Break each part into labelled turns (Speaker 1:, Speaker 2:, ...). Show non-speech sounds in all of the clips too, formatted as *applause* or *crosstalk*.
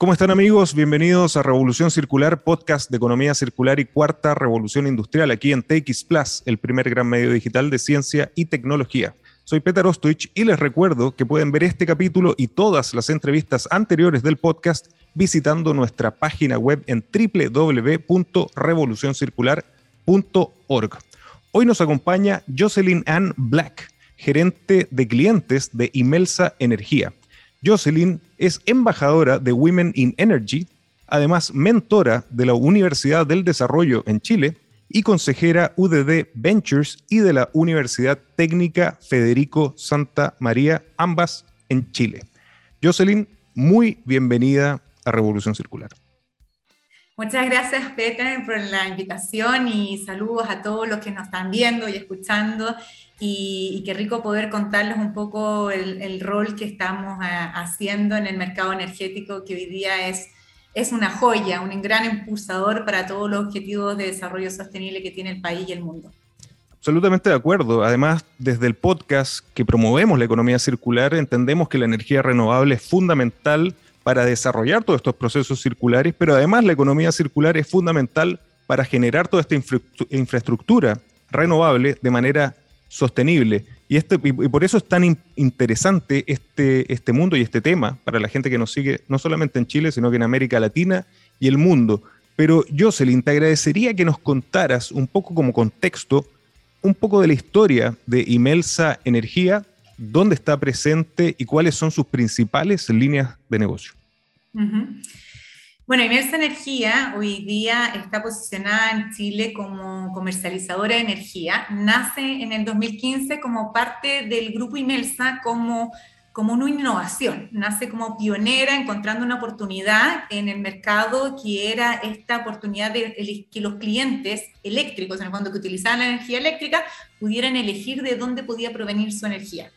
Speaker 1: ¿Cómo están amigos? Bienvenidos a Revolución Circular, podcast de economía circular y cuarta revolución industrial aquí en TX Plus, el primer gran medio digital de ciencia y tecnología. Soy Peter Ostwich y les recuerdo que pueden ver este capítulo y todas las entrevistas anteriores del podcast visitando nuestra página web en www.revolucioncircular.org. Hoy nos acompaña Jocelyn Ann Black, gerente de clientes de Imelsa Energía. Jocelyn es embajadora de Women in Energy, además mentora de la Universidad del Desarrollo en Chile y consejera UDD Ventures y de la Universidad Técnica Federico Santa María, ambas en Chile. Jocelyn, muy bienvenida a Revolución Circular.
Speaker 2: Muchas gracias, Peter, por la invitación y saludos a todos los que nos están viendo y escuchando. Y, qué rico poder contarles un poco el, rol que estamos ah, haciendo en el mercado energético, que hoy día es, es una joya, un gran impulsador para todos los objetivos de desarrollo sostenible que tiene el país y el mundo.
Speaker 1: Absolutamente de acuerdo. Además, desde el podcast que promovemos la economía circular, entendemos que la energía renovable es fundamental para desarrollar todos estos procesos circulares, pero además la economía circular es fundamental para generar toda esta infraestructura renovable de manera sostenible. Y, este, y por eso es tan interesante este, este mundo y este tema para la gente que nos sigue, no solamente en Chile, sino que en América Latina y el mundo. Pero Jocelyn, te agradecería que nos contaras un poco como contexto, un poco de la historia de Imelsa Energía dónde está presente y cuáles son sus principales líneas de negocio.
Speaker 2: Bueno, Imelsa Energía hoy día está posicionada en Chile como comercializadora de energía. Nace en el 2015 como parte del grupo Imelsa como, como una innovación. Nace como pionera encontrando una oportunidad en el mercado que era esta oportunidad de que los clientes eléctricos, en el fondo que utilizaban la energía eléctrica, pudieran elegir de dónde podía provenir su energía.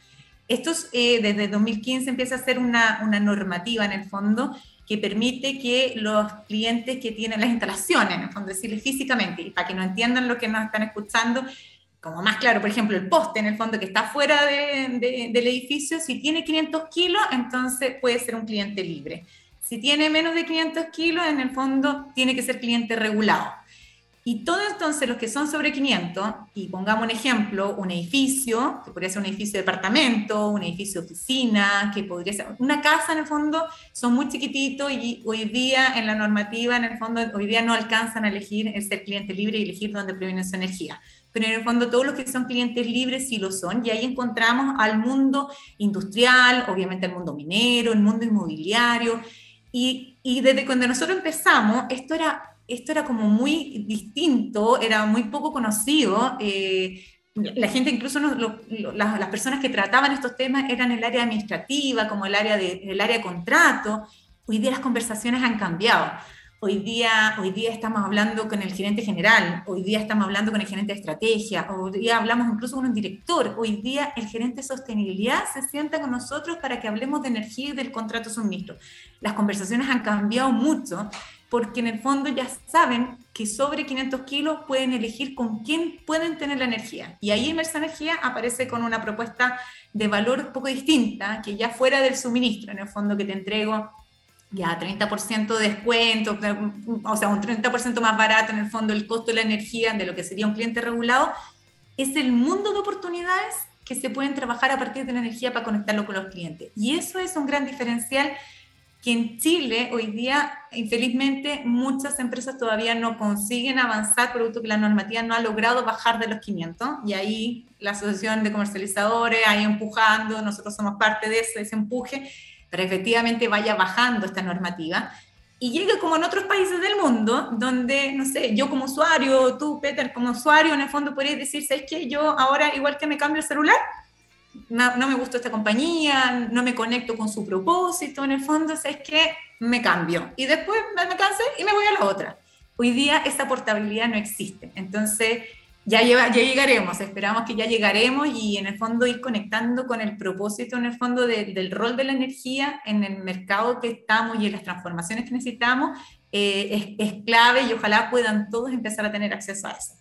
Speaker 2: Esto eh, desde 2015 empieza a ser una, una, normativa en el fondo que permite que los clientes que tienen las instalaciones, en el fondo decirles físicamente, y para que no entiendan lo que nos están escuchando, como más claro, por ejemplo, el poste en el fondo que está fuera de, del edificio, si tiene 500 kilos, entonces puede ser un cliente libre. Si tiene menos de 500 kilos, en el fondo tiene que ser cliente regulado. Y todo entonces los que son sobre 500, y pongamos un ejemplo, un edificio, que podría ser un edificio de departamento, un edificio de oficina, que podría ser una casa en el fondo, son muy chiquititos y hoy día en la normativa, en el fondo, hoy día no alcanzan a elegir el ser cliente libre y elegir dónde proviene su energía. Pero en el fondo todos los que son clientes libres sí lo son y ahí encontramos al mundo industrial, obviamente al mundo minero, el mundo inmobiliario. Y, y desde cuando nosotros empezamos, esto era esto era como muy distinto, era muy poco conocido. Eh, la gente, incluso las, personas que trataban estos temas eran el área administrativa, como el área de, el área de contrato. Hoy día las conversaciones han cambiado. Hoy día, hoy día estamos hablando con el gerente general, hoy día estamos hablando con el gerente de estrategia, hoy día hablamos incluso con un director, hoy día el gerente de sostenibilidad se sienta con nosotros para que hablemos de energía y del contrato suministro. Las conversaciones han cambiado mucho porque en el fondo ya saben que sobre 500 kilos pueden elegir con quién pueden tener la energía. Y ahí Inmersa Energía aparece con una propuesta de valor un poco distinta, que ya fuera del suministro, en el fondo que te entrego ya 30% de descuento, o sea, un 30% más barato en el fondo el costo de la energía de lo que sería un cliente regulado, es el mundo de oportunidades que se pueden trabajar a partir de la energía para conectarlo con los clientes. Y eso es un gran diferencial que en Chile hoy día, infelizmente, muchas empresas todavía no consiguen avanzar, producto que la normativa no ha logrado bajar de los 500, y ahí la Asociación de Comercializadores, ahí empujando, nosotros somos parte de, eso, de ese empuje, para efectivamente vaya bajando esta normativa y llegue como en otros países del mundo, donde, no sé, yo como usuario, tú, Peter, como usuario, en el fondo podrías decir, ¿sabes qué? Yo ahora, igual que me cambio el celular, no, no me gusta esta compañía, no me conecto con su propósito, en el fondo, ¿sabes qué? Me cambio. Y después me, me cansé y me voy a la otra. Hoy día esa portabilidad no existe. Entonces, ya, ya llegaremos, esperamos que ya llegaremos y en el fondo ir conectando con el propósito, en el fondo del rol de la energía en el mercado que estamos y en las transformaciones que necesitamos, eh, es, clave y ojalá puedan todos empezar a tener acceso a eso.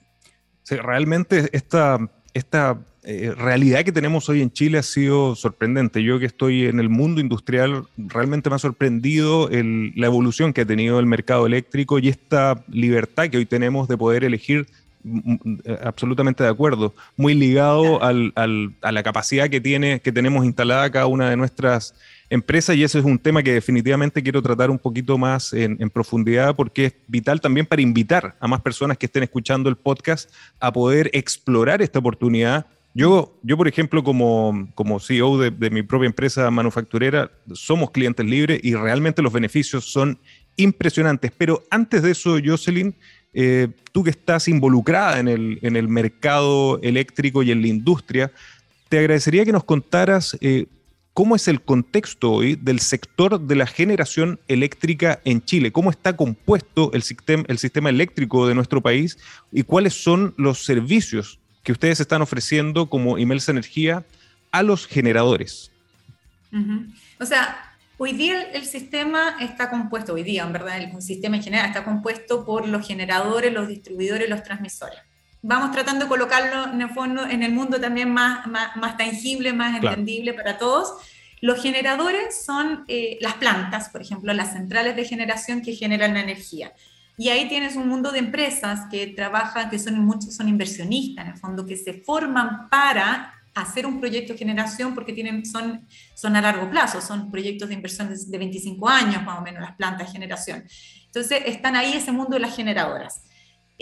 Speaker 1: Sí, realmente esta, esta eh, realidad que tenemos hoy en Chile ha sido sorprendente. Yo que estoy en el mundo industrial, realmente me ha sorprendido la evolución que ha tenido el mercado eléctrico y esta libertad que hoy tenemos de poder elegir eh, absolutamente de acuerdo, muy ligado al, a la capacidad que, tiene, que tenemos instalada cada una de nuestras empresas y ese es un tema que definitivamente quiero tratar un poquito más en, profundidad porque es vital también para invitar a más personas que estén escuchando el podcast a poder explorar esta oportunidad. Yo, yo por ejemplo, como, como CEO de, mi propia empresa manufacturera, somos clientes libres y realmente los beneficios son impresionantes. Pero antes de eso, Jocelyn, eh, tú que estás involucrada en el, en el, mercado eléctrico y en la industria, te agradecería que nos contaras eh, cómo es el contexto hoy del sector de la generación eléctrica en Chile, cómo está compuesto el el sistema eléctrico de nuestro país y cuáles son los servicios que ustedes están ofreciendo como Imelsa Energía a los generadores.
Speaker 2: O sea, Hoy día el, sistema está compuesto, hoy día en verdad el sistema en general está compuesto por los generadores, los distribuidores, los transmisores. Vamos tratando de colocarlo en el, fondo, en el mundo también más, más, tangible, más entendible para todos. Los generadores son eh, las plantas, por ejemplo, las centrales de generación que generan la energía. Y ahí tienes un mundo de empresas que trabajan, que son muchos son inversionistas, en el fondo, que se forman para hacer un proyecto de generación porque tienen, son, son a largo plazo, son proyectos de inversión de 25 años más o menos las plantas de generación. Entonces están ahí ese mundo de las generadoras.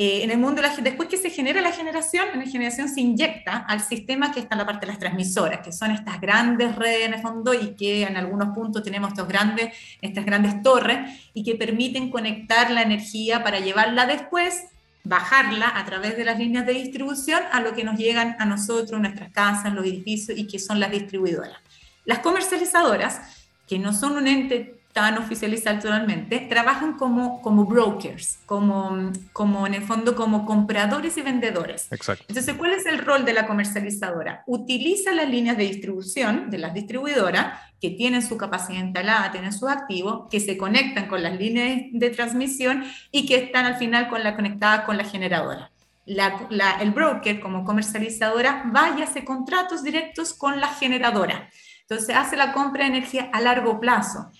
Speaker 2: Eh, en el mundo, la, después que se genera la generación, en la generación se inyecta al sistema que está en la parte de las transmisoras, que son estas grandes redes en el fondo y que en algunos puntos tenemos estos grandes, estas grandes torres y que permiten conectar la energía para llevarla después bajarla a través de las líneas de distribución a lo que nos llegan a nosotros, nuestras casas, los edificios y que son las distribuidoras. Las comercializadoras, que no son un ente tan oficializado actualmente, trabajan como, como brokers, como, como en el fondo como compradores y vendedores.
Speaker 1: Exacto.
Speaker 2: Entonces, ¿cuál es el rol de la comercializadora? Utiliza las líneas de distribución de las distribuidoras que tienen su capacidad instalada, tienen sus activos, que se conectan con las líneas de transmisión y que están al final con la conectada con la generadora. La, el broker como comercializadora va y hace contratos directos con la generadora. Entonces hace la compra de energía a largo plazo.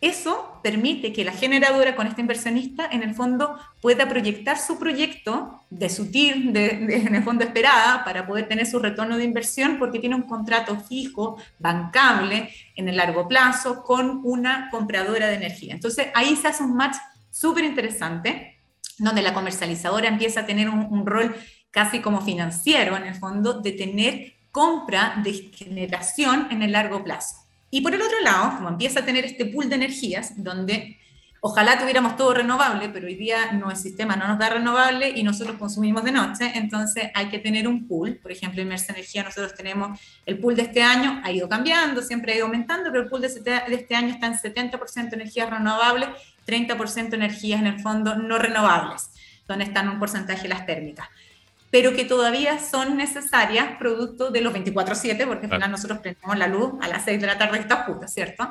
Speaker 2: Eso permite que la generadora con este inversionista en el fondo pueda proyectar su proyecto de su TIR, de, en el fondo esperada, para poder tener su retorno de inversión porque tiene un contrato fijo, bancable, en el largo plazo con una compradora de energía. Entonces ahí se hace un match súper interesante donde la comercializadora empieza a tener un rol casi como financiero en el fondo de tener compra de generación en el largo plazo. Y por el otro lado, como empieza a tener este pool de energías, donde ojalá tuviéramos todo renovable, pero hoy día no, el sistema no nos da renovable y nosotros consumimos de noche, entonces hay que tener un pool. Por ejemplo, en Mersa Energía nosotros tenemos el pool de este año, ha ido cambiando, siempre ha ido aumentando, pero el pool de este, de este año está en 70% energías renovables, 30% energías en el fondo no renovables, donde están un porcentaje las térmicas pero que todavía son necesarias producto de los 24/7, porque al final nosotros prendemos la luz a las 6 de la tarde está puta, ¿cierto?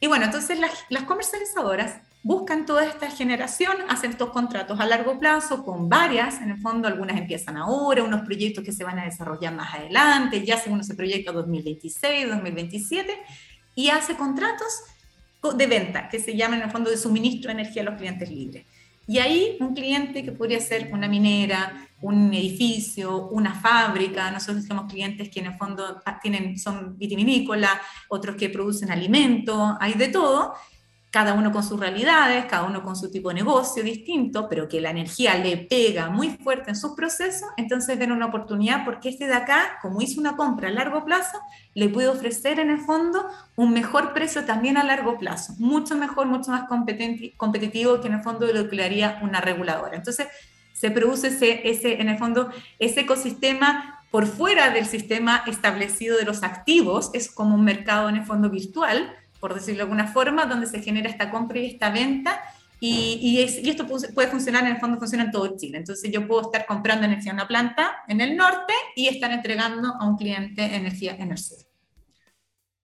Speaker 2: Y bueno, entonces las, las, comercializadoras buscan toda esta generación, hacen estos contratos a largo plazo con varias, en el fondo algunas empiezan ahora, unos proyectos que se van a desarrollar más adelante, ya según ese proyecto 2026, 2027, y hace contratos de venta, que se llaman en el fondo de suministro de energía a los clientes libres. Y ahí un cliente que podría ser una minera, un edificio, una fábrica, nosotros tenemos clientes que en el fondo tienen, son vitivinícolas, otros que producen alimentos, hay de todo, cada uno con sus realidades, cada uno con su tipo de negocio distinto, pero que la energía le pega muy fuerte en sus procesos, entonces ven una oportunidad porque este de acá, como hizo una compra a largo plazo, le puede ofrecer en el fondo un mejor precio también a largo plazo, mucho mejor, mucho más competitivo que en el fondo de lo que le haría una reguladora. Entonces se produce ese, ese, en el fondo ese ecosistema por fuera del sistema establecido de los activos, es como un mercado en el fondo virtual, por decirlo de alguna forma, donde se genera esta compra y esta venta. Y, esto puede funcionar, en el fondo funciona en todo Chile. Entonces yo puedo estar comprando energía en una planta en el norte y estar entregando a un cliente energía en el sur.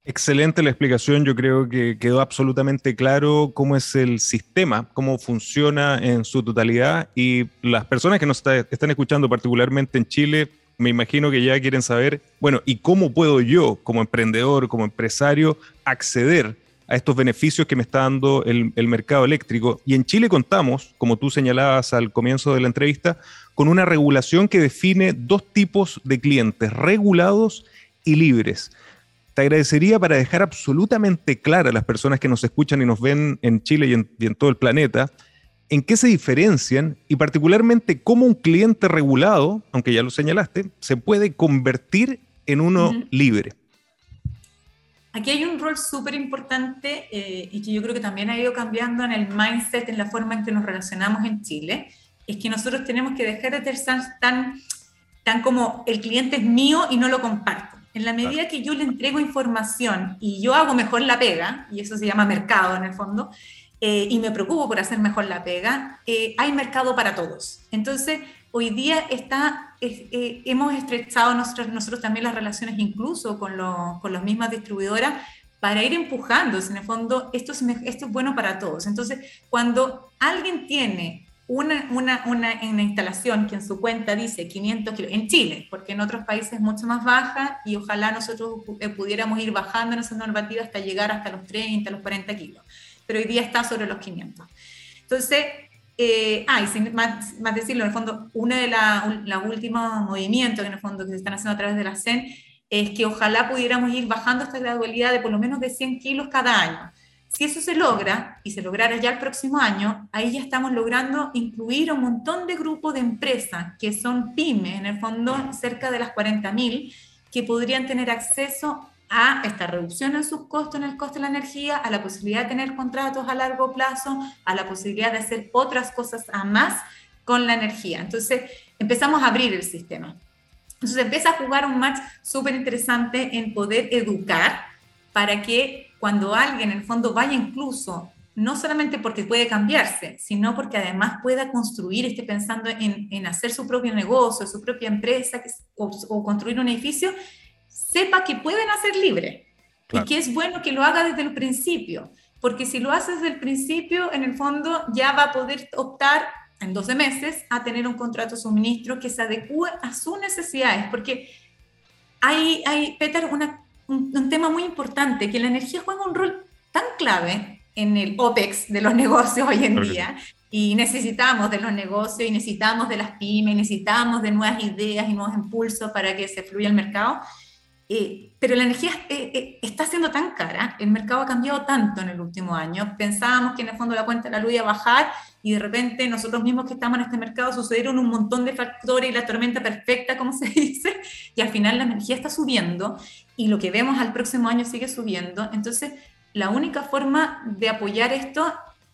Speaker 1: Excelente la explicación, yo creo que quedó absolutamente claro cómo es el sistema, cómo funciona en su totalidad y las personas que nos están escuchando particularmente en Chile me imagino que ya quieren saber, bueno, ¿y cómo puedo yo, como emprendedor, como empresario, acceder a estos beneficios que me está dando el, mercado eléctrico? Y en Chile contamos, como tú señalabas al comienzo de la entrevista, con una regulación que define dos tipos de clientes, regulados y libres. Te agradecería para dejar absolutamente clara a las personas que nos escuchan y nos ven en Chile y en, y en todo el planeta, en qué se diferencian y particularmente cómo un cliente regulado, aunque ya lo señalaste, se puede convertir en uno libre.
Speaker 2: Aquí hay un rol súper importante eh, y que yo creo que también ha ido cambiando en el mindset, en la forma en que nos relacionamos en Chile, es que nosotros tenemos que dejar de ser tan, tan como el cliente es mío y no lo comparto. En la medida que yo le entrego información y yo hago mejor la pega, y eso se llama mercado en el fondo, eh, y me preocupo por hacer mejor la pega, eh, hay mercado para todos. Entonces, hoy día está, eh, hemos estrechado nosotros, nosotros también las relaciones incluso con, con las mismas distribuidoras para ir empujando, en el fondo, esto es, esto es bueno para todos. Entonces, cuando alguien tiene una, una, una, una, instalación que en su cuenta dice 500 kilos, en Chile, porque en otros países es mucho más baja y ojalá nosotros pudiéramos ir bajando en esa normativa hasta llegar hasta los 30, los 40 kilos pero hoy día está sobre los 500. Entonces, eh, ah, más, más, decirlo, en el fondo, uno de los últimos movimientos que en el fondo que se están haciendo a través de la CEN es que ojalá pudiéramos ir bajando esta gradualidad de por lo menos de 100 kilos cada año. Si eso se logra, y se lograra ya el próximo año, ahí ya estamos logrando incluir un montón de grupos de empresas que son pymes, en el fondo cerca de las 40.000, que podrían tener acceso a esta reducción en sus costos, en el costo de la energía, a la posibilidad de tener contratos a largo plazo, a la posibilidad de hacer otras cosas a más con la energía. Entonces empezamos a abrir el sistema. Entonces empieza a jugar un match súper interesante en poder educar para que cuando alguien en el fondo vaya incluso, no solamente porque puede cambiarse, sino porque además pueda construir, esté pensando en, en hacer su propio negocio, su propia empresa o, o construir un edificio, sepa que pueden hacer libre y que es bueno que lo haga desde el principio, porque si lo hace desde el principio, en el fondo ya va a poder optar en 12 meses a tener un contrato de suministro que se adecue a sus necesidades, porque hay, hay Peter, una, un, tema muy importante, que la energía juega un rol tan clave en el OPEX de los *laughs* negocios hoy en día, y necesitamos de los negocios y necesitamos de las pymes, necesitamos de nuevas ideas y nuevos impulsos para que se fluya el mercado, eh, pero la energía eh, eh, está siendo tan cara, el mercado ha cambiado tanto en el último año, pensábamos que en el fondo la cuenta de la luz iba a bajar y de repente nosotros mismos que estamos en este mercado sucedieron un montón de factores y la tormenta perfecta, como *laughs* se dice, y al final la energía está subiendo y lo que vemos al próximo año sigue subiendo. Entonces, la única forma de apoyar esto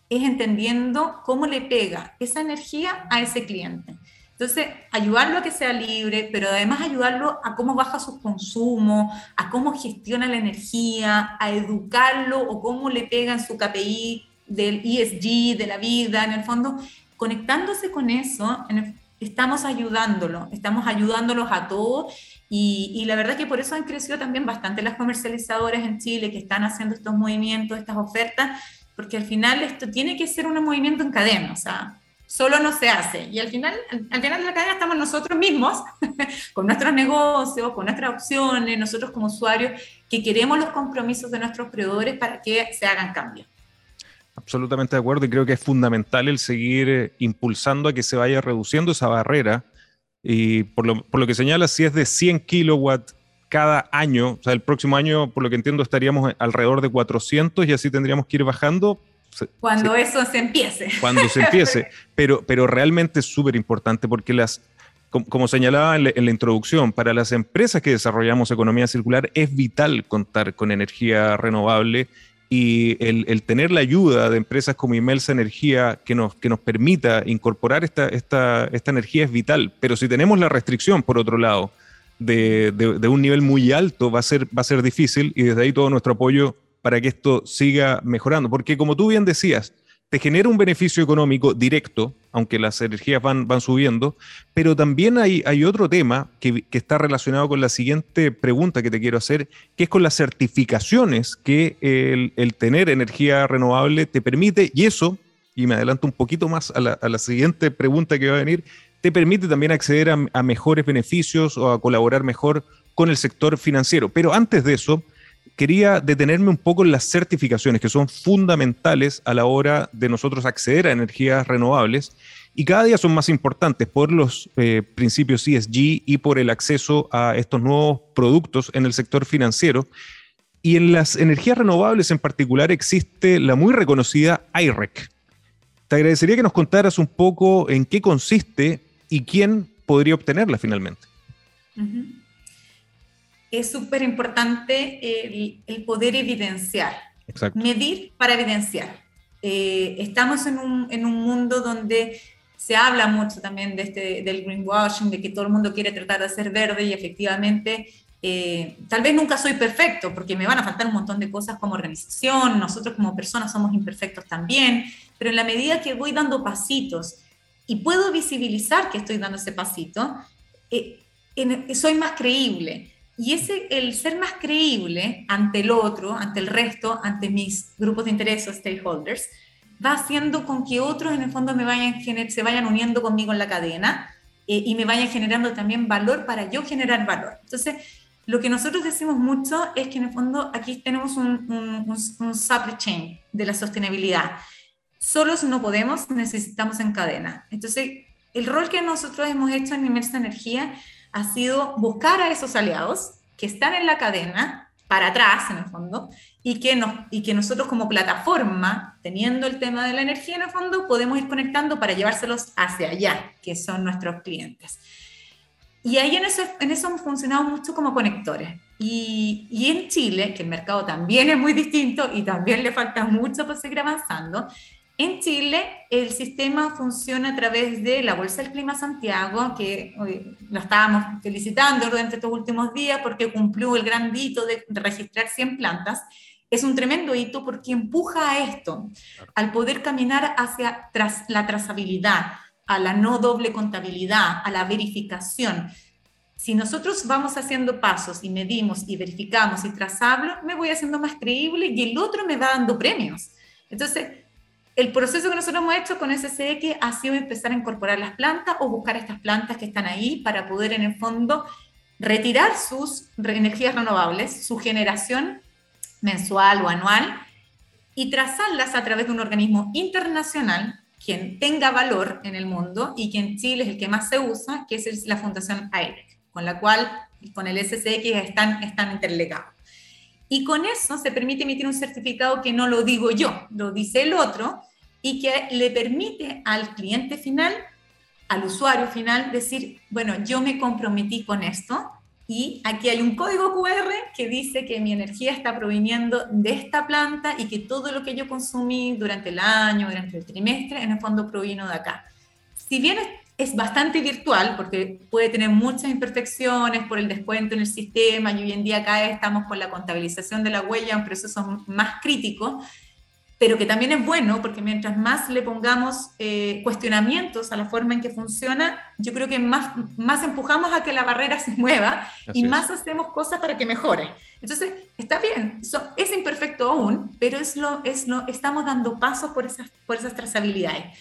Speaker 2: es entendiendo cómo le pega esa energía a ese cliente. Entonces, ayudarlo a que sea libre, pero además ayudarlo a cómo baja sus consumos, a cómo gestiona la energía, a educarlo o cómo le pega en su KPI del ESG, de la vida, en el fondo, conectándose con eso, estamos ayudándolo, estamos ayudándolos a todos y, y, la verdad que por eso han crecido también bastante las comercializadoras en Chile que están haciendo estos movimientos, estas ofertas, porque al final esto tiene que ser un movimiento en cadena, o sea, solo no se hace. Y al final, al final de la cadena estamos nosotros mismos, *laughs* con nuestros negocios, con nuestras opciones, nosotros como usuarios, que queremos los compromisos de nuestros proveedores para que se hagan cambios.
Speaker 1: Absolutamente de acuerdo y creo que es fundamental el seguir eh, impulsando a que se vaya reduciendo esa barrera. Y por lo, por lo que señala, si es de 100 kilowatts cada año, o sea, el próximo año, por lo que entiendo, estaríamos alrededor de 400 y así tendríamos que ir bajando
Speaker 2: Cuando eso se empiece.
Speaker 1: Cuando se empiece. *laughs* pero, pero realmente es súper importante porque las, como, señalaba en la, introducción, para las empresas que desarrollamos economía circular es vital contar con energía renovable y el, tener la ayuda de empresas como Imelsa Energía que nos, que nos permita incorporar esta, esta, esta energía es vital. Pero si tenemos la restricción, por otro lado, de, de, un nivel muy alto, va a, ser, va a ser difícil y desde ahí todo nuestro apoyo para que esto siga mejorando. Porque como tú bien decías, te genera un beneficio económico directo, aunque las energías van, van subiendo, pero también hay, hay otro tema que, está relacionado con la siguiente pregunta que te quiero hacer, que es con las certificaciones que el, tener energía renovable te permite, y eso, y me adelanto un poquito más a la, siguiente pregunta que va a venir, te permite también acceder a, a mejores beneficios o a colaborar mejor con el sector financiero. Pero antes de eso, quería detenerme un poco en las certificaciones que son fundamentales a la hora de nosotros acceder a energías renovables y cada día son más importantes por los eh, principios ESG y por el acceso a estos nuevos productos en el sector financiero. Y en las energías renovables en particular existe la muy reconocida IREC. Te agradecería que nos contaras un poco en qué consiste y quién podría obtenerla finalmente
Speaker 2: es súper importante el, poder evidenciar, medir para evidenciar. Eh, estamos en un, en un, mundo donde se habla mucho también de este, del greenwashing, de que todo el mundo quiere tratar de ser verde y efectivamente eh, tal vez nunca soy perfecto porque me van a faltar un montón de cosas como organización, nosotros como personas somos imperfectos también, pero en la medida que voy dando pasitos y puedo visibilizar que estoy dando ese pasito, eh, soy más creíble. Y ese, el ser más creíble ante el otro, ante el resto, ante mis grupos de interés o stakeholders, va haciendo con que otros en el fondo me vayan, se vayan uniendo conmigo en la cadena eh, y me vayan generando también valor para yo generar valor. Entonces, lo que nosotros decimos mucho es que en el fondo aquí tenemos un, un, un supply chain de la sostenibilidad. Solos no podemos, necesitamos en cadena. Entonces, el rol que nosotros hemos hecho en Inmersa Energía ha sido buscar a esos aliados que están en la cadena, para atrás en el fondo, y que, nos, y que nosotros como plataforma, teniendo el tema de la energía en el fondo, podemos ir conectando para llevárselos hacia allá, que son nuestros clientes. Y ahí en eso, en eso hemos funcionado mucho como conectores. Y, y, en Chile, que el mercado también es muy distinto y también le falta mucho para seguir avanzando, en Chile, el sistema funciona a través de la Bolsa del Clima Santiago, que hoy lo estábamos felicitando durante estos últimos días porque cumplió el gran hito de, registrar 100 plantas. Es un tremendo hito porque empuja a esto, al poder caminar hacia tras, la trazabilidad, a la no doble contabilidad, a la verificación. Si nosotros vamos haciendo pasos y medimos y verificamos y trazamos, me voy haciendo más creíble y el otro me va dando premios. Entonces, el proceso que nosotros hemos hecho con SCX ha sido empezar a incorporar las plantas o buscar estas plantas que están ahí para poder en el fondo retirar sus energías renovables, su generación mensual o anual y trazarlas a través de un organismo internacional quien tenga valor en el mundo y que en Chile es el que más se usa, que es la Fundación AIREC, con la cual con el SCX están, están interlegados. Y con eso se permite emitir un certificado que no lo digo yo, lo dice el otro, y que le permite al cliente final, al usuario final, decir, bueno, yo me comprometí con esto y aquí hay un código QR que dice que mi energía está proviniendo de esta planta y que todo lo que yo consumí durante el año, durante el trimestre, en el fondo provino de acá. Si bien es bastante virtual porque puede tener muchas imperfecciones por el descuento en el sistema y hoy en día acá estamos con la contabilización de la huella, un proceso más crítico, pero que también es bueno porque mientras más le pongamos eh, cuestionamientos a la forma en que funciona, yo creo que más, más empujamos a que la barrera *laughs* se mueva y más hacemos cosas para que mejore. Entonces, está bien, es imperfecto aún, pero es lo, es lo, estamos dando pasos por esas, por esas trazabilidades.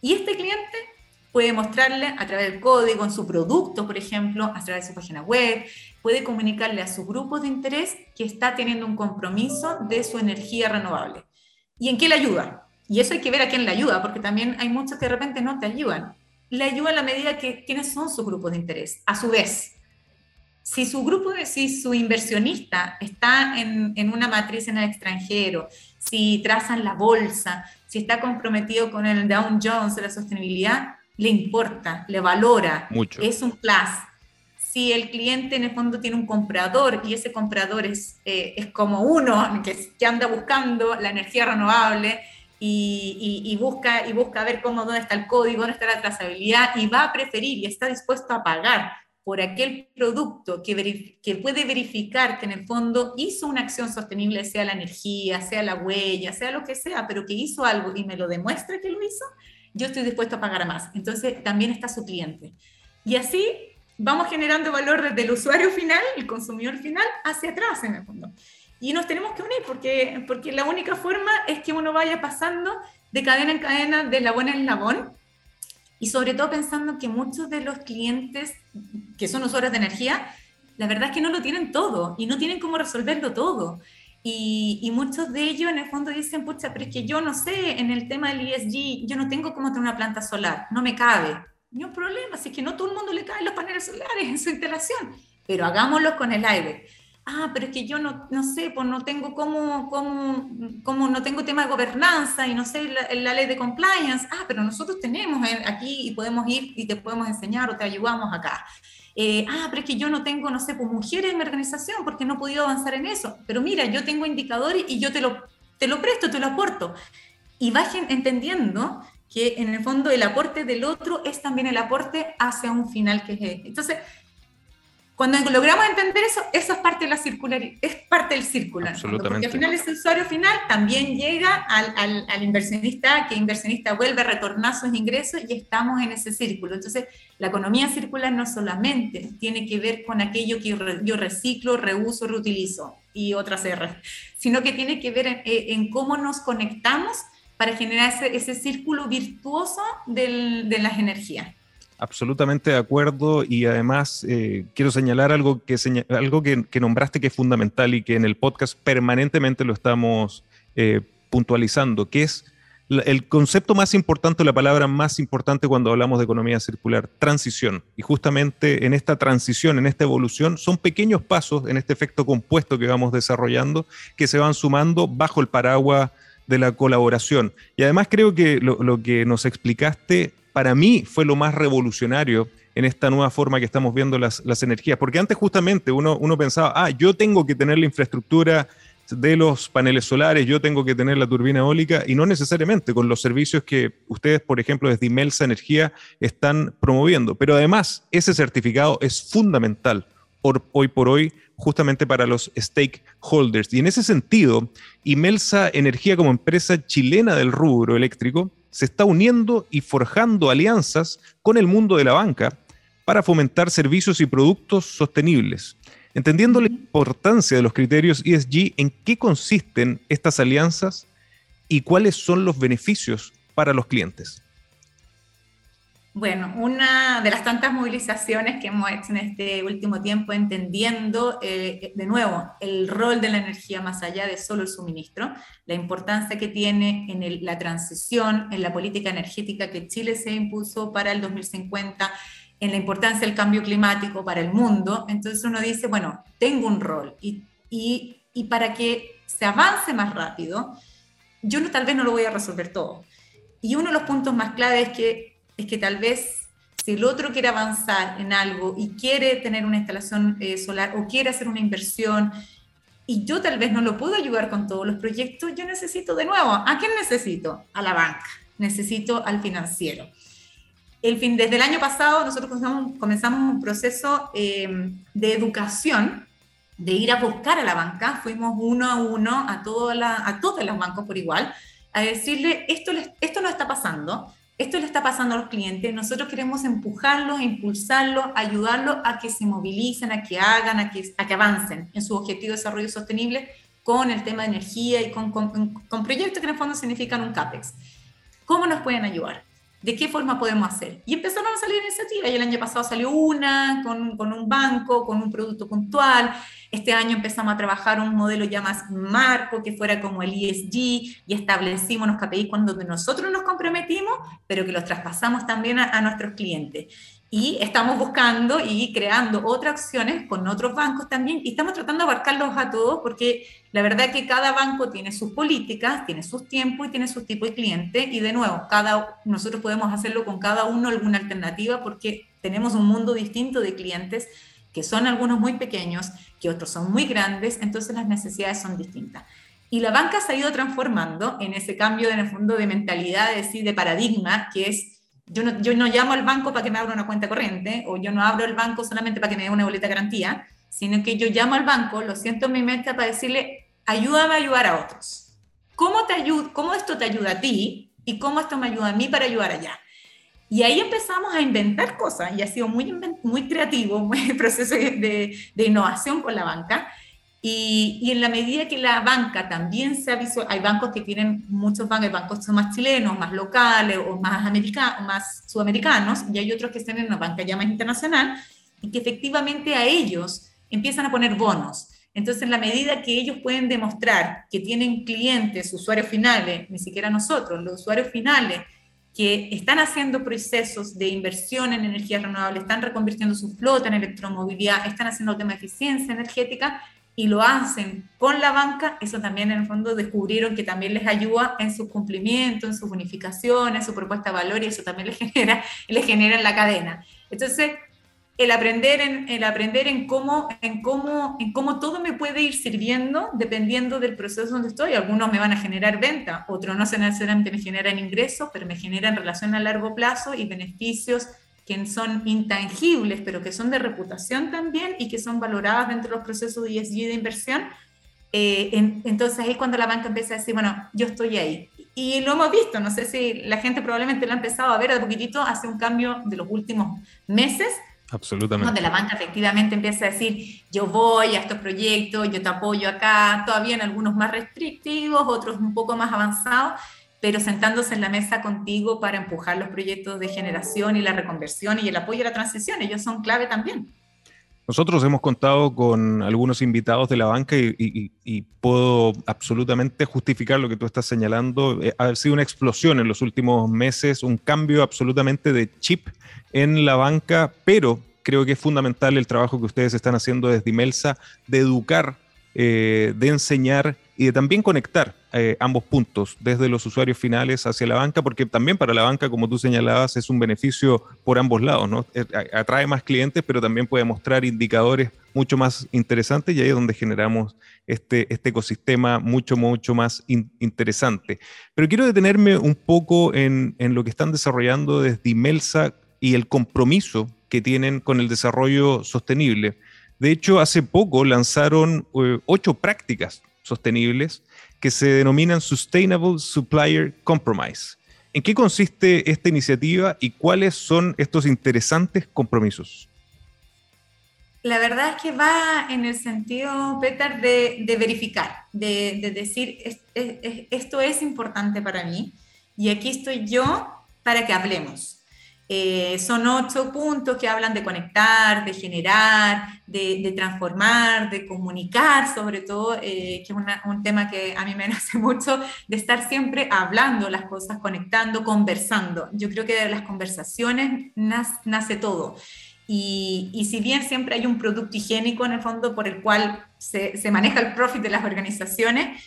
Speaker 2: Y este cliente puede mostrarle a través del código en su producto, por ejemplo, a través de su página web, puede comunicarle a su grupo de interés que está teniendo un compromiso de su energía renovable ¿Y en qué le ayuda? Y eso hay que ver a quién le ayuda, porque también hay muchos que de repente no te ayudan. Le ayuda a la medida que quiénes son sus grupos de interés. A su vez, si su grupo, si su inversionista está en, en una matriz en el extranjero, si trazan la bolsa, si está comprometido con el Dow Jones la sostenibilidad, le importa, le valora,
Speaker 1: Mucho.
Speaker 2: es un plus. Si el cliente en el fondo tiene un comprador y ese comprador es, eh, es como uno que, que anda buscando la energía renovable, y, y, busca, y busca ver cómo, dónde está el código, dónde está la trazabilidad y va a preferir y está dispuesto a pagar por aquel producto que, que puede verificar que en el fondo hizo una acción sostenible, sea la energía, sea la huella, sea lo que sea, pero que hizo algo y me lo demuestra que lo hizo, yo estoy dispuesto a pagar más. Entonces también está su cliente. Y así vamos generando valor desde el usuario final, el consumidor final, hacia atrás en el fondo. Y nos tenemos que unir porque, porque la única forma es que uno vaya pasando de cadena en cadena, de labón en labón, y sobre todo pensando que muchos de los clientes que son usuarios de energía, la verdad es que no lo tienen todo y no tienen cómo resolverlo todo. Y, y, muchos de ellos en el fondo dicen, pucha, pero es que yo no sé, en el tema del ESG, yo no tengo cómo tener una planta solar, no me cabe. No hay problema, si es que no todo el mundo le caen los paneles solares en su instalación, pero hagámoslo con el aire ah, pero es que yo no, no sé, pues no tengo cómo, cómo, cómo, no tengo tema de gobernanza y no sé la, la, ley de compliance, ah, pero nosotros tenemos eh, aquí y podemos ir y te podemos enseñar o te ayudamos acá. Eh, ah, pero es que yo no tengo, no sé, pues mujeres en mi organización porque no he podido avanzar en eso, pero mira, yo tengo indicadores y yo te lo, te lo presto, te lo aporto. Y vayan entendiendo que en el fondo el aporte del otro es también el aporte hacia un final que es... Entonces, cuando logramos entender eso, eso es parte de la circularidad, es parte del círculo. Porque al final ese usuario final también llega al, al, al, inversionista, que inversionista vuelve a retornar sus ingresos y estamos en ese círculo. Entonces, la economía circular no solamente tiene que ver con aquello que yo reciclo, reuso, reutilizo y otras R, sino que tiene que ver en, en cómo nos conectamos para generar ese, ese círculo virtuoso del, de las energías.
Speaker 1: Absolutamente de acuerdo y además eh, quiero señalar algo, que, algo que, nombraste que es fundamental y que en el podcast permanentemente lo estamos eh, puntualizando, que es el concepto más importante, la palabra más importante cuando hablamos de economía circular, transición. Y justamente en esta transición, en esta evolución, son pequeños pasos en este efecto compuesto que vamos desarrollando que se van sumando bajo el paraguas de la colaboración. Y además creo que lo, que nos explicaste para mí fue lo más revolucionario en esta nueva forma que estamos viendo las, las energías, porque antes justamente uno, uno pensaba, ah, yo tengo que tener la infraestructura de los paneles solares, yo tengo que tener la turbina eólica y no necesariamente con los servicios que ustedes, por ejemplo, desde Imelsa Energía están promoviendo. Pero además, ese certificado es fundamental hoy por hoy justamente para los stakeholders. Y en ese sentido, Imelsa Energía como empresa chilena del rubro eléctrico se está uniendo y forjando alianzas con el mundo de la banca para fomentar servicios y productos sostenibles. Entendiendo la importancia de los criterios ESG, ¿en qué consisten estas alianzas y cuáles son los beneficios para los clientes?
Speaker 2: Bueno, una de las tantas movilizaciones que hemos hecho en este último tiempo, entendiendo eh, de nuevo el rol de la energía más allá de solo el suministro, la importancia que tiene en la transición, en la política energética que Chile se impuso para el 2050, en la importancia del cambio climático para el mundo. Entonces uno dice, bueno, tengo un rol y, y, y para que se avance más rápido, yo no, tal vez no lo voy a resolver todo. Y uno de los puntos más clave es que es que tal vez si el otro quiere avanzar en algo y quiere tener una instalación eh, solar o quiere hacer una inversión y yo tal vez no lo puedo ayudar con todos los proyectos, yo necesito de nuevo, ¿a quién necesito? A la banca, necesito al financiero. El fin, desde el año pasado nosotros comenzamos, comenzamos un proceso eh, de educación, de ir a buscar a la banca, fuimos uno a uno a, toda la, a todos los bancos por igual, a decirle, esto, esto no está pasando, esto le está pasando a los clientes, nosotros queremos empujarlos, impulsarlos, ayudarlos a que se movilicen, a que hagan, a que, a que avancen en su objetivo de desarrollo sostenible con el tema de energía y con, con, con proyectos que en el fondo significan un CAPEX. ¿Cómo nos pueden ayudar? ¿De qué forma podemos hacer? Y empezaron a salir iniciativas. Y el año pasado salió una con, con, un banco, con un producto puntual. Este año empezamos a trabajar un modelo ya más marco, que fuera como el ESG, y establecimos los KPI cuando nosotros nos comprometimos, pero que los traspasamos también a, a nuestros clientes. Y estamos buscando y creando otras opciones con otros bancos también y estamos tratando de abarcarlos a todos porque la verdad es que cada banco tiene sus políticas, tiene sus tiempos y tiene sus tipos de clientes y de nuevo, cada, nosotros podemos hacerlo con cada uno alguna alternativa porque tenemos un mundo distinto de clientes que son algunos muy pequeños, que otros son muy grandes, entonces las necesidades son distintas. Y la banca se ha ido transformando en ese cambio en el fondo de mentalidad, de, de paradigma, que es yo no, yo no llamo al banco para que me abra una cuenta corriente o yo no abro el banco solamente para que me dé una boleta de garantía, sino que yo llamo al banco, lo siento en mi mente para decirle, ayúdame a ayudar a otros. ¿Cómo, te ayuda, ¿Cómo esto te ayuda a ti y cómo esto me ayuda a mí para ayudar allá? Y ahí empezamos a inventar cosas y ha sido muy, muy creativo, *laughs* muy proceso de, de innovación con la banca. Y, en la medida que la banca también se ha visto, hay bancos que tienen muchos bancos, bancos son más chilenos, más locales o más, americanos, más sudamericanos, y hay otros que están en una banca ya más internacional, y que efectivamente a ellos empiezan a poner bonos. Entonces, en la medida que ellos pueden demostrar que tienen clientes, usuarios finales, ni siquiera nosotros, los usuarios finales, que están haciendo procesos de inversión en energías renovables, están reconvirtiendo su flota en electromovilidad, están haciendo el tema de eficiencia energética, y lo hacen con la banca, eso también en el fondo descubrieron que también les ayuda en su cumplimiento, en su bonificación, en su propuesta de valor y eso también les *laughs* genera, les genera en la cadena. Entonces, el aprender en, el aprender en cómo, en, cómo, en cómo todo me puede ir sirviendo dependiendo del proceso donde estoy. Algunos me van a generar venta, otros no necesariamente me generan ingresos, pero me generan relación a largo plazo y beneficios que son intangibles, pero que son de reputación también y que son valoradas dentro de los procesos de ESG de inversión, eh, entonces ahí cuando la banca empieza a decir, bueno, yo estoy ahí. Y lo hemos visto, no sé si la gente probablemente lo ha empezado a ver a poquitito, hace un cambio de los últimos meses,
Speaker 1: Absolutamente.
Speaker 2: Donde la banca efectivamente empieza a decir, yo voy a estos proyectos, yo te apoyo acá, todavía en algunos más restrictivos, otros un poco más avanzados, pero sentándose en la mesa contigo para empujar los proyectos de generación y la reconversión y el apoyo a la transición. Ellos son clave también.
Speaker 1: Nosotros hemos contado con algunos invitados de la banca y, puedo absolutamente justificar lo que tú estás señalando. Eh, ha sido una explosión en los últimos meses, un cambio absolutamente de chip en la banca, pero creo que es fundamental el trabajo que ustedes están haciendo desde Imelsa de educar, eh, de enseñar y también conectar eh, ambos puntos, desde los usuarios finales hacia la banca, porque también para la banca, como tú señalabas, es un beneficio por ambos lados, ¿no? Eh, atrae más clientes, pero también puede mostrar indicadores mucho más interesantes y ahí es donde generamos este, este ecosistema mucho, mucho más interesante. Pero quiero detenerme un poco en, en lo que están desarrollando desde Imelsa y el compromiso que tienen con el desarrollo sostenible. De hecho, hace poco lanzaron eh, ocho prácticas sostenibles que se denominan Sustainable Supplier Compromise. ¿En qué consiste esta iniciativa y cuáles son estos interesantes compromisos?
Speaker 2: La verdad es que va en el sentido, Peter, de, verificar, de, decir, esto es importante para mí y aquí estoy yo para que hablemos. Eh, son ocho puntos que hablan de conectar, de generar, de, transformar, de comunicar, sobre todo, eh, que es un tema que a mí me *laughs* nace mucho, de estar siempre hablando las cosas, conectando, conversando. Yo creo que de las conversaciones nace, todo. Y, si bien siempre hay un producto higiénico en el fondo por el cual se, se maneja el profit de las organizaciones,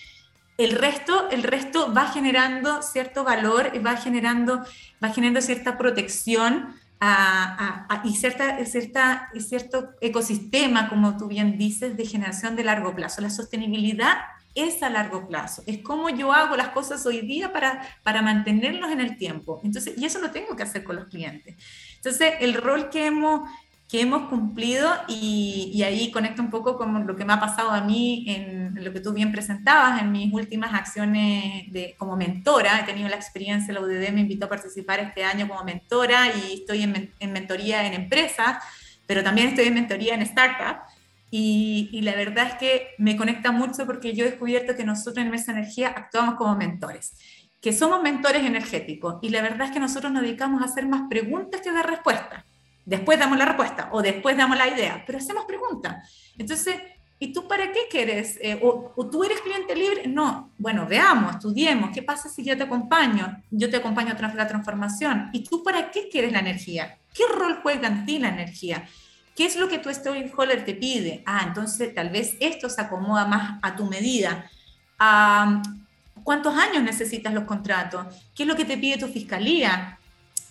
Speaker 2: el resto, el resto va generando cierto valor, va generando, va generando cierta protección y, cierta, cierta, cierto ecosistema, como tú bien dices, de generación de largo plazo. La sostenibilidad es a largo plazo, es como yo hago las cosas hoy día para, para mantenerlos en el tiempo. Entonces, y eso lo tengo que hacer con los clientes. Entonces, el rol que hemos, que hemos cumplido y, ahí conecto un poco con lo que me ha pasado a mí en lo que tú bien presentabas en mis últimas acciones de, como mentora. He tenido la experiencia, la UDD me invitó a participar este año como mentora y estoy en, en mentoría en empresas, pero también estoy en mentoría en startups. Y, y, la verdad es que me conecta mucho porque yo he descubierto que nosotros en Mesa Energía actuamos como mentores, que somos mentores energéticos y la verdad es que nosotros nos dedicamos a hacer más preguntas que dar respuestas después damos la respuesta o después damos la idea, pero hacemos preguntas. Entonces, ¿Y tú para qué quieres? Eh, o, tú eres cliente libre? No. Bueno, veamos, estudiemos. ¿Qué pasa si yo te acompaño? Yo te acompaño a la transformación. ¿Y tú para qué quieres la energía? ¿Qué rol juega en ti la energía? ¿Qué es lo que tu stakeholder te pide? Ah, entonces tal vez esto se acomoda más a tu medida. Ah, ¿Cuántos años necesitas los contratos? ¿Qué es lo que te pide tu fiscalía?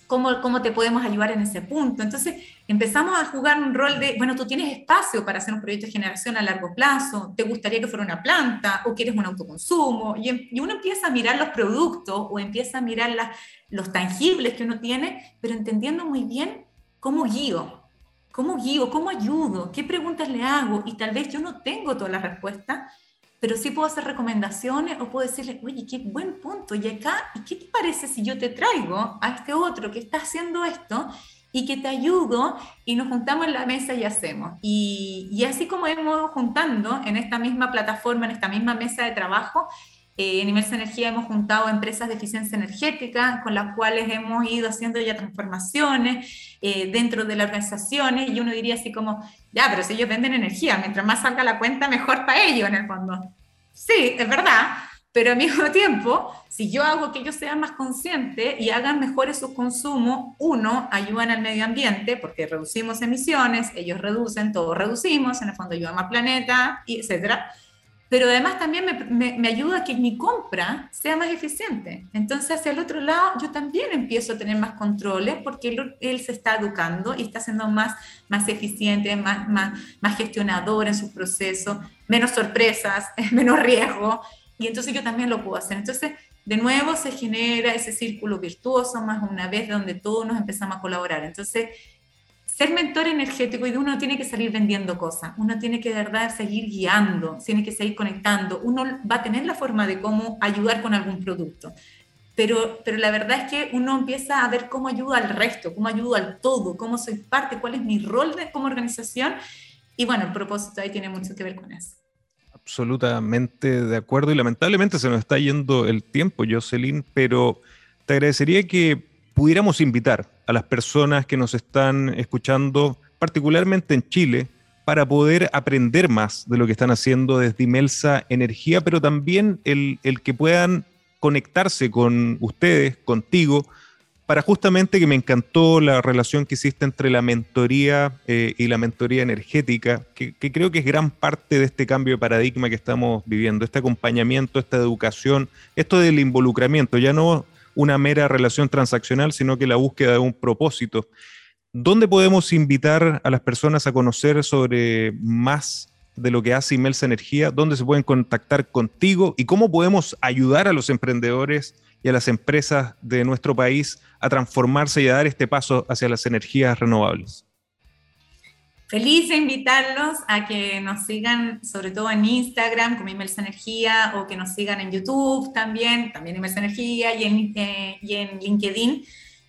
Speaker 2: ¿Cómo, ¿Cómo te podemos ayudar en ese punto? Entonces empezamos a jugar un rol de, bueno, tú tienes espacio para hacer un proyecto de generación a largo plazo, te gustaría que fuera una planta o quieres un autoconsumo, y, em, y uno empieza a mirar los productos o empieza a mirar los tangibles que uno tiene, pero entendiendo muy bien cómo guío, cómo guío, cómo ayudo, qué preguntas le hago, y tal vez yo no tengo todas las respuestas, pero sí puedo hacer recomendaciones o puedo decirle, oye, qué buen punto, y acá, ¿y qué te parece si yo te traigo a este otro que está haciendo esto y que te ayudo y nos juntamos en la mesa y hacemos? Y, y así como hemos juntando en esta misma plataforma, en esta misma mesa de trabajo, eh, en Inmersa Energía hemos juntado empresas de eficiencia energética con las cuales hemos ido haciendo ya transformaciones eh, dentro de las organizaciones y uno diría así como, ya, pero si ellos venden energía, mientras más salga la cuenta, mejor para ellos en el fondo. Sí, es verdad, pero al mismo *laughs* tiempo, si yo hago que ellos sean más conscientes y hagan mejores su consumo, uno, ayudan al medio ambiente porque reducimos emisiones, ellos reducen, todos reducimos, en el fondo ayudan al planeta, y etcétera pero además también me, me, ayuda a que mi compra sea más eficiente. Entonces, hacia el otro lado, yo también empiezo a tener más controles porque él, él, se está educando y está siendo más, más eficiente, más, más, más gestionador en su proceso, menos sorpresas, *laughs* menos riesgo, y entonces yo también lo puedo hacer. Entonces, de nuevo se genera ese círculo virtuoso más una vez donde todos nos empezamos a colaborar. Entonces, ser mentor energético y uno tiene que salir vendiendo cosas, uno tiene que de verdad seguir guiando, tiene que seguir conectando, uno va a tener la forma de cómo ayudar con algún producto. Pero, pero la verdad es que uno empieza a ver cómo ayuda al resto, cómo ayuda al todo, cómo soy parte, cuál es mi rol de, como organización. Y bueno, el propósito ahí tiene mucho que ver con eso.
Speaker 1: Absolutamente de acuerdo y lamentablemente se nos está yendo el tiempo, Jocelyn, pero te agradecería que pudiéramos invitar a las personas que nos están escuchando, particularmente en Chile, para poder aprender más de lo que están haciendo desde Imelsa Energía, pero también el, que puedan conectarse con ustedes, contigo, para justamente que me encantó la relación que hiciste entre la mentoría eh, y la mentoría energética, que, que, creo que es gran parte de este cambio de paradigma que estamos viviendo, este acompañamiento, esta educación, esto del involucramiento, ya no una mera relación transaccional, sino que la búsqueda de un propósito. ¿Dónde podemos invitar a las personas a conocer sobre más de lo que hace Imelsa Energía? ¿Dónde se pueden contactar contigo? ¿Y cómo podemos ayudar a los emprendedores y a las empresas de nuestro país a transformarse y a dar este paso hacia las energías renovables?
Speaker 2: Feliz de invitarlos a que nos sigan, sobre todo en Instagram, como Inmersa Energía, o que nos sigan en YouTube también, también Inmersa Energía, y en, eh, y en LinkedIn,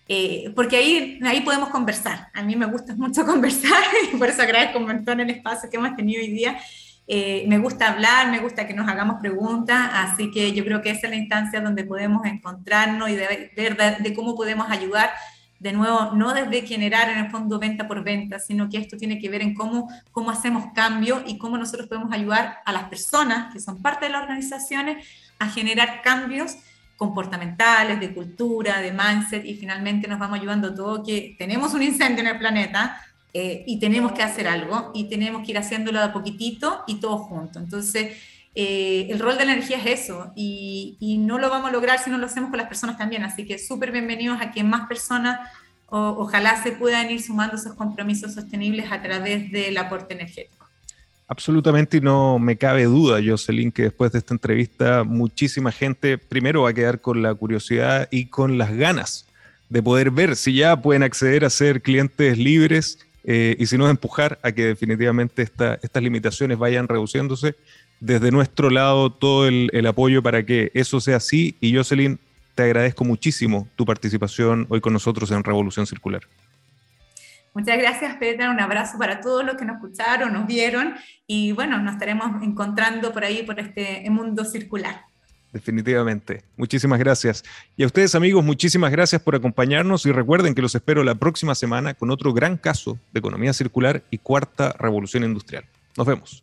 Speaker 2: eh, porque ahí, ahí podemos conversar. A mí me gusta mucho *laughs* conversar, y por eso agradezco un montón el espacio que hemos tenido hoy día. Eh, me gusta hablar, me gusta que nos hagamos preguntas, así que yo creo que esa es la instancia donde podemos encontrarnos y ver de, de cómo podemos ayudar de nuevo, no desde generar en el fondo venta por venta, sino que esto tiene que ver en cómo, cómo hacemos cambio y cómo nosotros podemos ayudar a las personas que son parte de las organizaciones a generar cambios comportamentales, de cultura, de mindset, y finalmente nos vamos ayudando todo que tenemos un incendio en el planeta eh, y tenemos que hacer algo y tenemos que ir haciéndolo de a poquitito y todo junto. Entonces, eh, el rol de la energía es eso y, no lo vamos a lograr si no lo hacemos con las personas también. Así que súper bienvenidos a que más personas ojalá se puedan ir sumando esos compromisos sostenibles a través del aporte energético.
Speaker 1: Absolutamente y no me cabe duda, Jocelyn, que después de esta entrevista muchísima gente primero va a quedar con la curiosidad y con las ganas de poder ver si ya pueden acceder a ser clientes libres eh, y si no empujar a que definitivamente estas limitaciones vayan reduciéndose desde nuestro lado todo el, apoyo para que eso sea así. Y Jocelyn, te agradezco muchísimo tu participación hoy con nosotros en Revolución Circular.
Speaker 2: Muchas gracias, Petra. Un abrazo para todos los que nos escucharon, nos vieron y bueno, nos estaremos encontrando por ahí, por este mundo circular.
Speaker 1: Definitivamente. Muchísimas gracias. Y a ustedes, amigos, muchísimas gracias por acompañarnos y recuerden que los espero la próxima semana con otro gran caso de economía circular y cuarta revolución industrial. Nos vemos.